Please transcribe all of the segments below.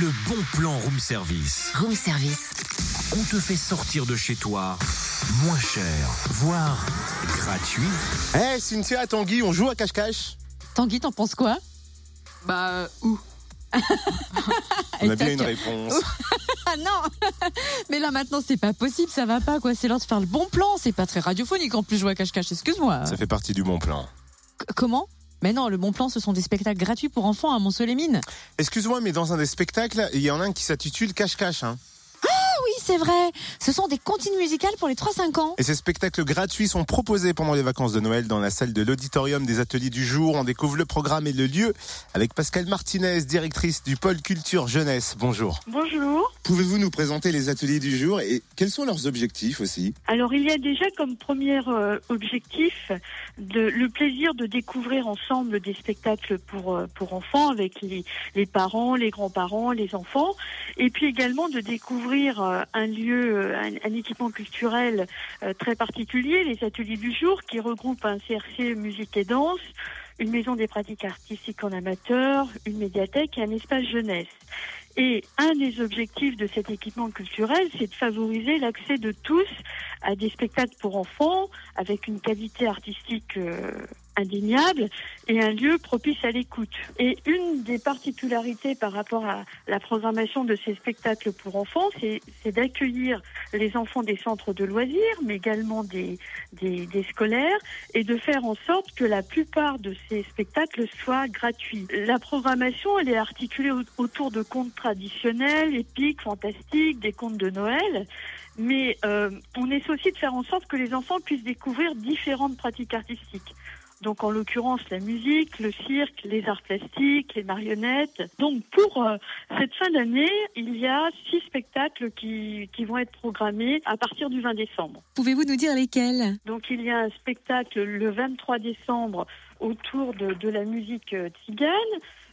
le bon plan room service. Room service. On te fait sortir de chez toi moins cher, voire gratuit. Eh, Cynthia, Tanguy, on joue à cache-cache Tanguy, t'en penses quoi? Bah, euh, où On a bien une réponse. Ah non Mais là maintenant c'est pas possible, ça va pas quoi. C'est l'heure de faire le bon plan. C'est pas très radiophonique en plus jouer à cache-cache. Excuse-moi. Ça fait partie du bon plan. C- Comment? Mais non, le bon plan ce sont des spectacles gratuits pour enfants à Mont-Soleil-Mines. Excuse-moi, mais dans un des spectacles, il y en a un qui s'intitule Cache-Cache. Hein. C'est vrai. Ce sont des comptines musicales pour les 3-5 ans. Et ces spectacles gratuits sont proposés pendant les vacances de Noël dans la salle de l'auditorium des ateliers du jour. On découvre le programme et le lieu avec Pascal Martinez, directrice du pôle culture jeunesse. Bonjour. Bonjour. Pouvez-vous nous présenter les ateliers du jour et quels sont leurs objectifs aussi? Alors il y a déjà comme premier euh, objectif de, le plaisir de découvrir ensemble des spectacles pour, euh, pour enfants avec les, les parents, les grands-parents, les enfants, et puis également de découvrir euh, un lieu, euh, un, un équipement culturel euh, très particulier, les ateliers du jour qui regroupent un CRC musique et danse, une maison des pratiques artistiques en amateur, une médiathèque et un espace jeunesse. Et un des objectifs de cet équipement culturel, c'est de favoriser l'accès de tous à des spectacles pour enfants avec une qualité artistique euh, indéniable et un lieu propice à l'écoute. Et une des particularités par rapport à la programmation de ces spectacles pour enfants, c'est d'accueillir les enfants des centres de loisirs, mais également des, des, des scolaires, et de faire en sorte que la plupart de ces spectacles soient gratuits. La programmation, elle est articulée au- autour de contes traditionnels, épiques, fantastiques, des contes de Noël, mais euh, on essaie aussi de faire en sorte que les enfants puissent découvrir différentes pratiques artistiques. Donc en l'occurrence la musique, le cirque, les arts plastiques, les marionnettes. Donc pour euh, cette fin d'année, il y a six spectacles qui, qui vont être programmés à partir du 20 décembre. Pouvez-vous nous dire lesquels? Donc il y a un spectacle le 23 décembre autour de, de la musique euh, tzigane.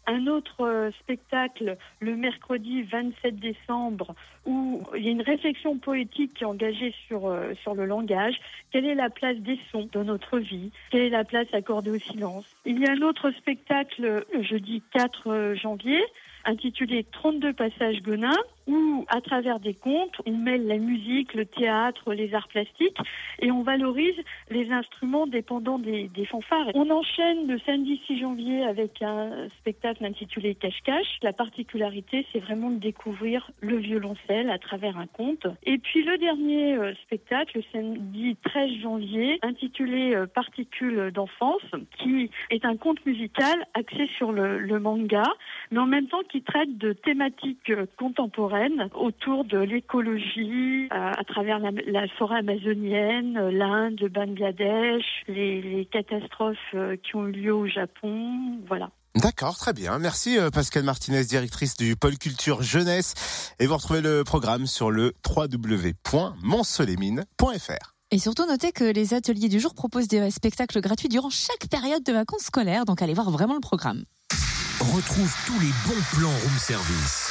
Un autre euh, spectacle le mercredi 27 décembre où il y a une réflexion poétique qui est engagée sur, euh, sur le langage. Quelle est la place des sons dans notre vie? Quelle est la place accordée au silence? Il y a un autre spectacle le jeudi 4 euh, janvier intitulé 32 passages Gonin où à travers des contes on mêle la musique, le théâtre, les arts plastiques et on valorise les instruments dépendant des, des fanfares. On enchaîne le samedi 6 janvier avec un spectacle intitulé Cache-Cache. La particularité, c'est vraiment de découvrir le violoncelle à travers un conte. Et puis le dernier euh, spectacle, le samedi 13 janvier, intitulé euh, Particules d'enfance, qui est un conte musical axé sur le, le manga, mais en même temps qui traite de thématiques euh, contemporaines autour de l'écologie, euh, à travers la, la forêt amazonienne, euh, l'Inde, le Bangladesh, les, les catastrophes euh, qui ont eu lieu au Japon, voilà. D'accord, très bien. Merci Pascal Martinez, directrice du pôle culture jeunesse. Et vous retrouvez le programme sur le www.monsolémine.fr. Et surtout notez que les ateliers du jour proposent des spectacles gratuits durant chaque période de vacances scolaires. Donc allez voir vraiment le programme. Retrouve tous les bons plans room service.